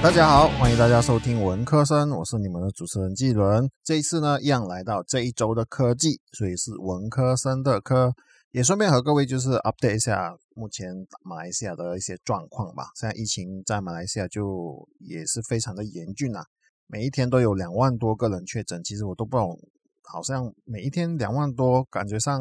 大家好，欢迎大家收听文科生，我是你们的主持人季伦。这一次呢，一样来到这一周的科技，所以是文科生的科，也顺便和各位就是 update 一下目前马来西亚的一些状况吧。现在疫情在马来西亚就也是非常的严峻啊，每一天都有两万多个人确诊，其实我都不懂，好像每一天两万多，感觉上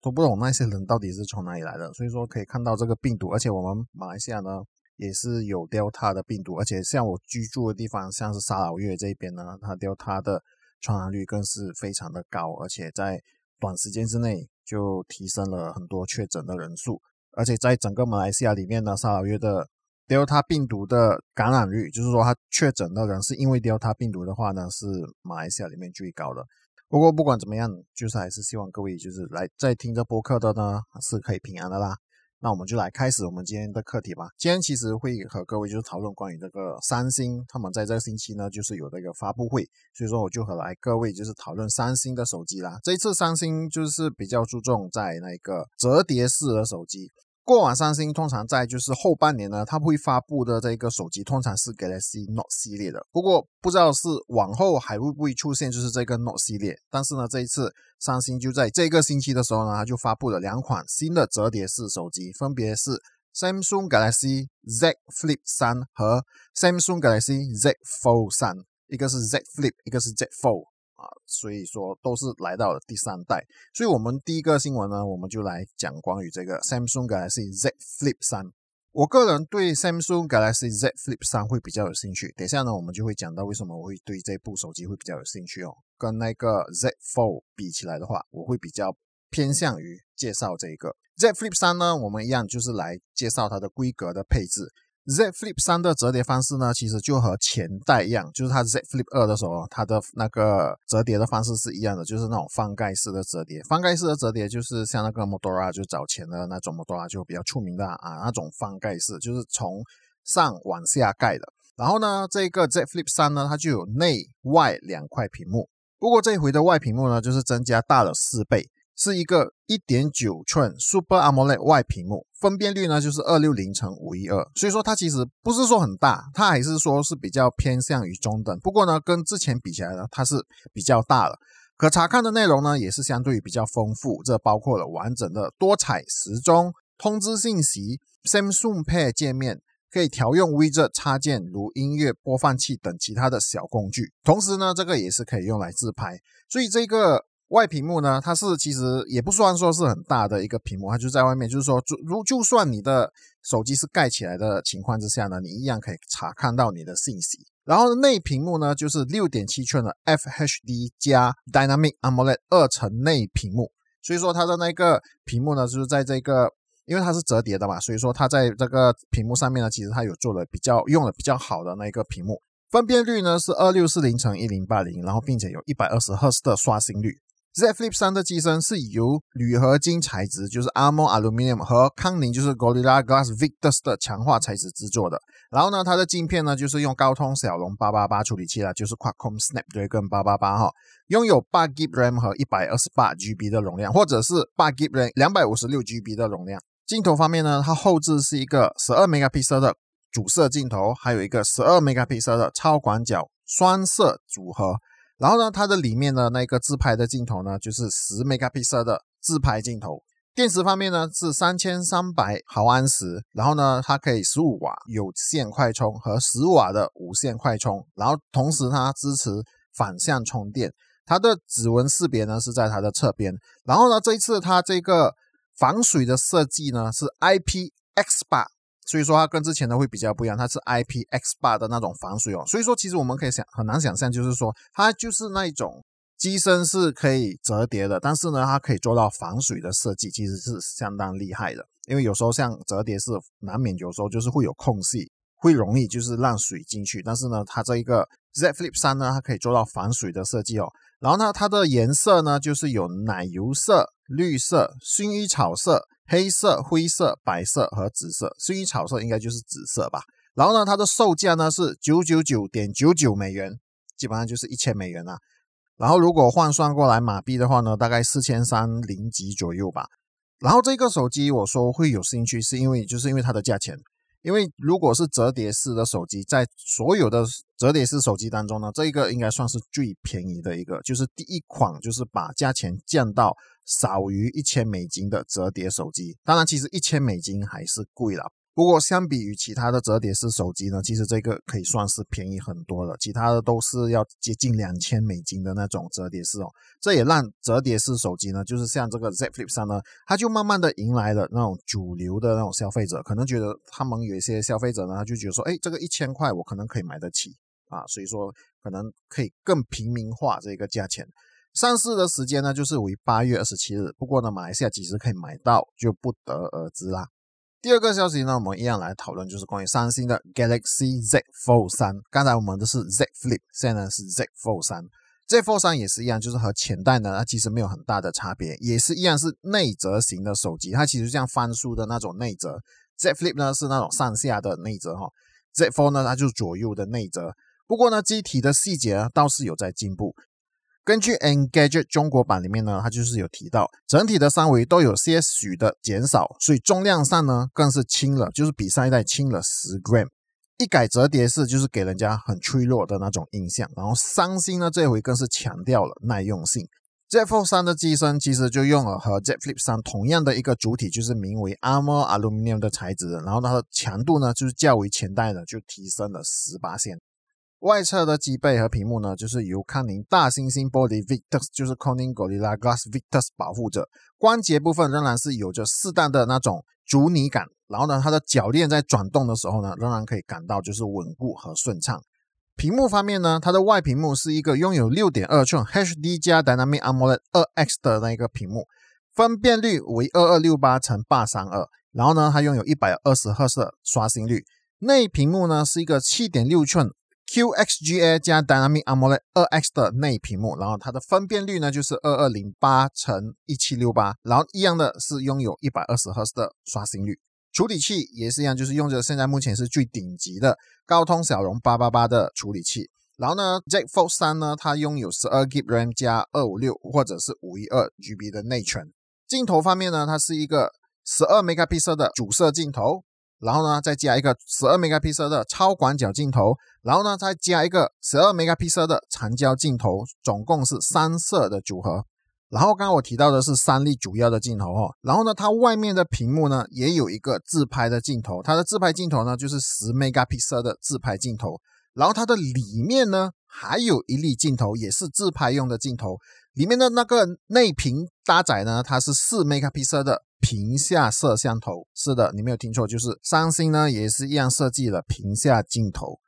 都不懂那些人到底是从哪里来的。所以说可以看到这个病毒，而且我们马来西亚呢。也是有 Delta 的病毒，而且像我居住的地方，像是沙老越这边呢，它 Delta 的传染率更是非常的高，而且在短时间之内就提升了很多确诊的人数，而且在整个马来西亚里面呢，沙老越的 Delta 病毒的感染率，就是说它确诊的人是因为 Delta 病毒的话呢，是马来西亚里面最高的。不过不管怎么样，就是还是希望各位就是来在听这播客的呢，是可以平安的啦。那我们就来开始我们今天的课题吧。今天其实会和各位就是讨论关于这个三星，他们在这个星期呢就是有这个发布会，所以说我就和来各位就是讨论三星的手机啦。这一次三星就是比较注重在那个折叠式的手机。过往三星通常在就是后半年呢，它会发布的这个手机通常是 Galaxy Note 系列的。不过不知道是往后还会不会出现就是这个 Note 系列。但是呢，这一次三星就在这个星期的时候呢，它就发布了两款新的折叠式手机，分别是 Samsung Galaxy Z Flip 三和 Samsung Galaxy Z Fold 三，一个是 Z Flip，一个是 Z Fold。啊，所以说都是来到了第三代，所以我们第一个新闻呢，我们就来讲关于这个 Samsung Galaxy Z Flip 三。我个人对 Samsung Galaxy Z Flip 三会比较有兴趣，等下呢，我们就会讲到为什么我会对这部手机会比较有兴趣哦。跟那个 Z Fold 比起来的话，我会比较偏向于介绍这个 Z Flip 三呢。我们一样就是来介绍它的规格的配置。Z Flip 三的折叠方式呢，其实就和前代一样，就是它 Z Flip 二的时候，它的那个折叠的方式是一样的，就是那种翻盖式的折叠。翻盖式的折叠就是像那个 modora 就早前的那种 modora 就比较出名的啊，那种翻盖式就是从上往下盖的。然后呢，这个 Z Flip 三呢，它就有内外两块屏幕，不过这一回的外屏幕呢，就是增加大了四倍。是一个一点九寸 Super AMOLED 外屏幕，分辨率呢就是二六零乘五一二，所以说它其实不是说很大，它还是说是比较偏向于中等。不过呢，跟之前比起来呢，它是比较大了。可查看的内容呢，也是相对于比较丰富，这包括了完整的多彩时钟、通知信息、Samsung Pay 界面，可以调用 Widget 插件如音乐播放器等其他的小工具。同时呢，这个也是可以用来自拍，所以这个。外屏幕呢，它是其实也不算说是很大的一个屏幕，它就在外面，就是说，就如就算你的手机是盖起来的情况之下呢，你一样可以查看到你的信息。然后内屏幕呢，就是六点七寸的 FHD 加 Dynamic AMOLED 二层内屏幕，所以说它的那个屏幕呢，就是在这个，因为它是折叠的嘛，所以说它在这个屏幕上面呢，其实它有做了比较用了比较好的那个屏幕，分辨率呢是二六四零乘一零八零，然后并且有一百二十赫兹的刷新率。Z Flip 三的机身是由铝合金材质，就是 Armor Aluminium 和康宁就是 Gorilla Glass Victus 的强化材质制作的。然后呢，它的镜片呢就是用高通骁龙八八八处理器啦，就是 Qualcomm Snapdragon 八八八哈，拥有八 GB RAM 和一百二十八 GB 的容量，或者是八 GB RAM 两百五十六 GB 的容量。镜头方面呢，它后置是一个十二 megapixel 的主摄镜头，还有一个十二 megapixel 的超广角双摄组合。然后呢，它的里面的那个自拍的镜头呢，就是十 megapixel 的自拍镜头。电池方面呢是三千三百毫安时，然后呢它可以十五瓦有线快充和十瓦的无线快充，然后同时它支持反向充电。它的指纹识别呢是在它的侧边。然后呢这一次它这个防水的设计呢是 IPX8。所以说它跟之前的会比较不一样，它是 IPX8 的那种防水哦。所以说其实我们可以想很难想象，就是说它就是那一种机身是可以折叠的，但是呢它可以做到防水的设计，其实是相当厉害的。因为有时候像折叠是难免有时候就是会有空隙，会容易就是让水进去。但是呢它这一个 Z Flip 三呢，它可以做到防水的设计哦。然后呢它的颜色呢就是有奶油色、绿色、薰衣草色。黑色、灰色、白色和紫色，薰衣草色应该就是紫色吧。然后呢，它的售价呢是九九九点九九美元，基本上就是一千美元啊。然后如果换算过来马币的话呢，大概四千三零几左右吧。然后这个手机我说会有兴趣，是因为就是因为它的价钱，因为如果是折叠式的手机，在所有的折叠式手机当中呢，这一个应该算是最便宜的一个，就是第一款，就是把价钱降到少于一千美金的折叠手机。当然，其实一千美金还是贵了。不过，相比于其他的折叠式手机呢，其实这个可以算是便宜很多了。其他的都是要接近两千美金的那种折叠式哦。这也让折叠式手机呢，就是像这个 Z Flip 三呢，它就慢慢的迎来了那种主流的那种消费者。可能觉得他们有一些消费者呢，他就觉得说，哎，这个一千块我可能可以买得起啊，所以说可能可以更平民化这个价钱。上市的时间呢，就是为八月二十七日。不过呢，马来西亚几时可以买到就不得而知啦。第二个消息呢，我们一样来讨论，就是关于三星的 Galaxy Z Fold 三。刚才我们的是 Z Flip，现在呢是 Z Fold 三。Z Fold 三也是一样，就是和前代呢，它其实没有很大的差别，也是一样是内折型的手机，它其实像翻书的那种内折。Z Flip 呢是那种上下的内折哈，Z Fold 呢它就是左右的内折。不过呢，机体的细节倒是有在进步。根据 Engadget 中国版里面呢，它就是有提到，整体的三维都有些许的减少，所以重量上呢更是轻了，就是比上一代轻了十 gram。一改折叠式，就是给人家很脆弱的那种印象。然后三星呢这回更是强调了耐用性。Z Fold 三的机身其实就用了和 Z Flip 三同样的一个主体，就是名为 Armor Aluminum 的材质，然后它的强度呢就是较为前代的就提升了十八线。外侧的机背和屏幕呢，就是由康宁大猩猩玻璃 Victus，就是 Corning Gorilla Glass Victus 保护着。关节部分仍然是有着适当的那种阻尼感，然后呢，它的铰链在转动的时候呢，仍然可以感到就是稳固和顺畅。屏幕方面呢，它的外屏幕是一个拥有六点二寸 HD 加 Dynamic AMOLED 二 X 的那个屏幕，分辨率为二二六八乘八三二，然后呢，它拥有一百二十赫兹刷新率。内屏幕呢是一个七点六寸。QXGA 加 Dynamic AMOLED 二 X 的内屏幕，然后它的分辨率呢就是二二零八乘一七六八，然后一样的是拥有一百二十赫兹的刷新率。处理器也是一样，就是用着现在目前是最顶级的高通骁龙八八八的处理器。然后呢，Z Fold 三呢，它拥有十二 GB RAM 加二五六或者是五一二 GB 的内存。镜头方面呢，它是一个十二 megapixel 的主摄镜头。然后呢，再加一个十二 megapixel 的超广角镜头，然后呢，再加一个十二 megapixel 的长焦镜头，总共是三摄的组合。然后刚刚我提到的是三粒主要的镜头哦。然后呢，它外面的屏幕呢，也有一个自拍的镜头，它的自拍镜头呢就是十 megapixel 的自拍镜头。然后它的里面呢，还有一粒镜头，也是自拍用的镜头。里面的那个内屏搭载呢，它是四 megapixel 的。屏下摄像头是的，你没有听错，就是三星呢也是一样设计了屏下镜头。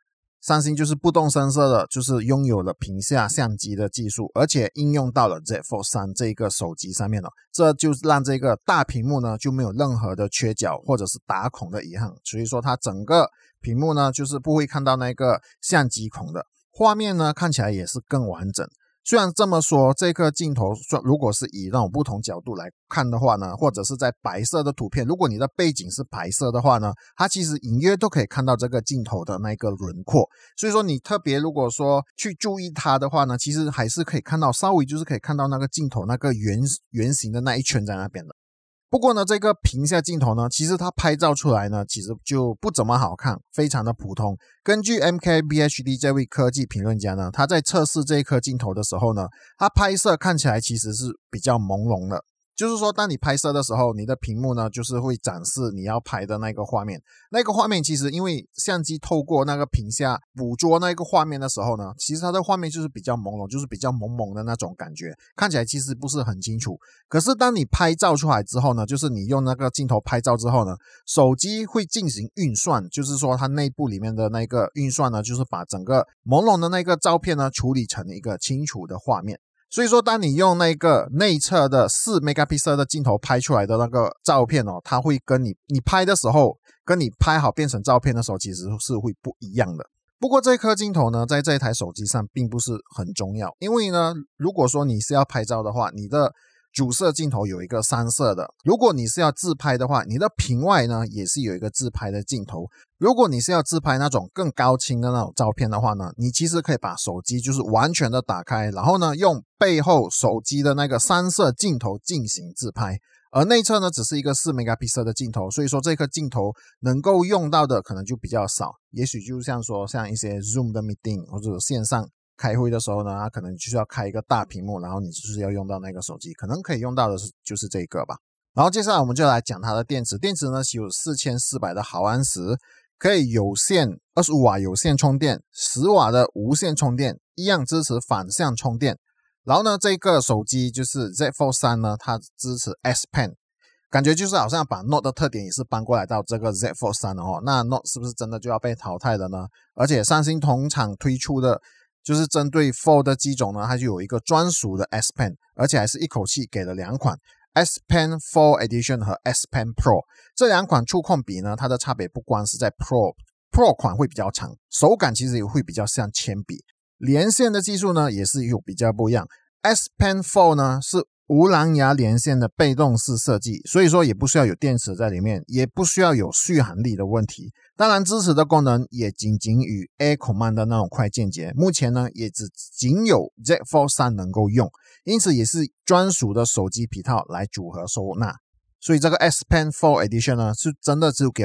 三星就是不动声色的，就是拥有了屏下相机的技术，而且应用到了 Z Fold 三这个手机上面了。这就让这个大屏幕呢就没有任何的缺角或者是打孔的遗憾，所以说它整个屏幕呢就是不会看到那个相机孔的画面呢，看起来也是更完整。虽然这么说，这个镜头算，如果是以那种不同角度来看的话呢，或者是在白色的图片，如果你的背景是白色的话呢，它其实隐约都可以看到这个镜头的那个轮廓。所以说，你特别如果说去注意它的话呢，其实还是可以看到，稍微就是可以看到那个镜头那个圆圆形的那一圈在那边的。不过呢，这个屏下镜头呢，其实它拍照出来呢，其实就不怎么好看，非常的普通。根据 MKBHD 这位科技评论家呢，他在测试这一颗镜头的时候呢，他拍摄看起来其实是比较朦胧的。就是说，当你拍摄的时候，你的屏幕呢，就是会展示你要拍的那个画面。那个画面其实，因为相机透过那个屏下捕捉那个画面的时候呢，其实它的画面就是比较朦胧，就是比较蒙蒙的那种感觉，看起来其实不是很清楚。可是当你拍照出来之后呢，就是你用那个镜头拍照之后呢，手机会进行运算，就是说它内部里面的那个运算呢，就是把整个朦胧的那个照片呢，处理成一个清楚的画面。所以说，当你用那个内侧的四 megapixel 的镜头拍出来的那个照片哦，它会跟你你拍的时候，跟你拍好变成照片的时候，其实是会不一样的。不过这颗镜头呢，在这台手机上并不是很重要，因为呢，如果说你是要拍照的话，你的主摄镜头有一个三摄的。如果你是要自拍的话，你的屏外呢也是有一个自拍的镜头。如果你是要自拍那种更高清的那种照片的话呢，你其实可以把手机就是完全的打开，然后呢用背后手机的那个三摄镜头进行自拍。而内侧呢只是一个四 megapixel 的镜头，所以说这颗镜头能够用到的可能就比较少。也许就像说像一些 Zoom 的 meeting 或者线上。开会的时候呢，它可能就是要开一个大屏幕，然后你就是要用到那个手机，可能可以用到的是就是这个吧。然后接下来我们就来讲它的电池，电池呢是有四千四百的毫安时，可以有线二十五瓦有线充电，十瓦的无线充电，一样支持反向充电。然后呢，这个手机就是 Z Fold 三呢，它支持 S Pen，感觉就是好像把 Note 的特点也是搬过来到这个 Z Fold 三了哦。那 Note 是不是真的就要被淘汰了呢？而且三星同厂推出的。就是针对 Fold 的机种呢，它就有一个专属的 S Pen，而且还是一口气给了两款 S Pen Four Edition 和 S Pen Pro 这两款触控笔呢，它的差别不光是在 Pro Pro 款会比较长，手感其实也会比较像铅笔，连线的技术呢也是有比较不一样。S Pen Four 呢是无蓝牙连线的被动式设计，所以说也不需要有电池在里面，也不需要有续航力的问题。当然，支持的功能也仅仅与 Air Command 的那种快键节，目前呢也只仅有 Z Fold 三能够用，因此也是专属的手机皮套来组合收纳。所以这个 S Pen Fold Edition 呢是真的只给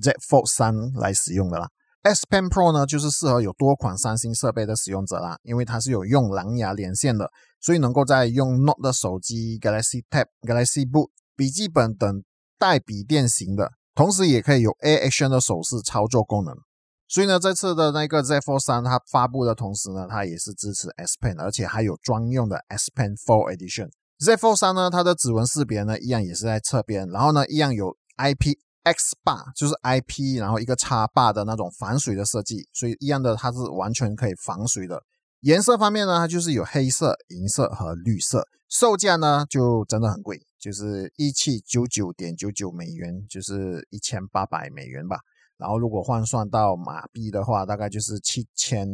Z Fold 三来使用的啦。S Pen Pro 呢，就是适合有多款三星设备的使用者啦，因为它是有用蓝牙连线的，所以能够在用 Note 的手机、Galaxy Tab、Galaxy Book、笔记本等带笔电型的，同时也可以有 Air Action 的手势操作功能。所以呢，这次的那个 Z Fold 三它发布的同时呢，它也是支持 S Pen，而且还有专用的 S Pen Fold Edition。Z Fold 三呢，它的指纹识别呢，一样也是在侧边，然后呢，一样有 IP。X 坝就是 IP，然后一个插坝的那种防水的设计，所以一样的它是完全可以防水的。颜色方面呢，它就是有黑色、银色和绿色。售价呢就真的很贵，就是一七九九点九九美元，就是一千八百美元吧。然后如果换算到马币的话，大概就是七千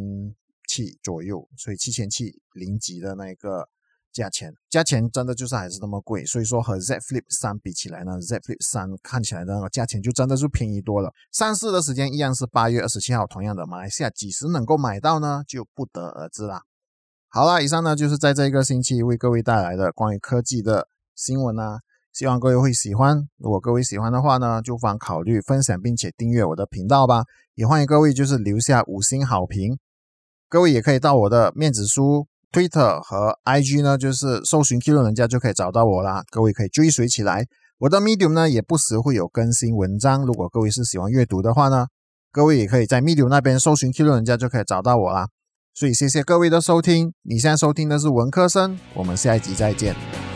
七左右，所以七千七零级的那个。价钱价钱真的就是还是那么贵，所以说和 Z Flip 三比起来呢，Z Flip 三看起来的那个价钱就真的是便宜多了。上市的时间依然是八月二十七号，同样的，马来西亚几时能够买到呢，就不得而知啦。好啦，以上呢就是在这一个星期为各位带来的关于科技的新闻啊，希望各位会喜欢。如果各位喜欢的话呢，就妨考虑分享并且订阅我的频道吧。也欢迎各位就是留下五星好评。各位也可以到我的面子书。Twitter 和 IG 呢，就是搜寻 Q 人家就可以找到我啦。各位可以追随起来。我的 Medium 呢，也不时会有更新文章。如果各位是喜欢阅读的话呢，各位也可以在 Medium 那边搜寻 Q 人家就可以找到我啦。所以谢谢各位的收听。你现在收听的是文科生，我们下一集再见。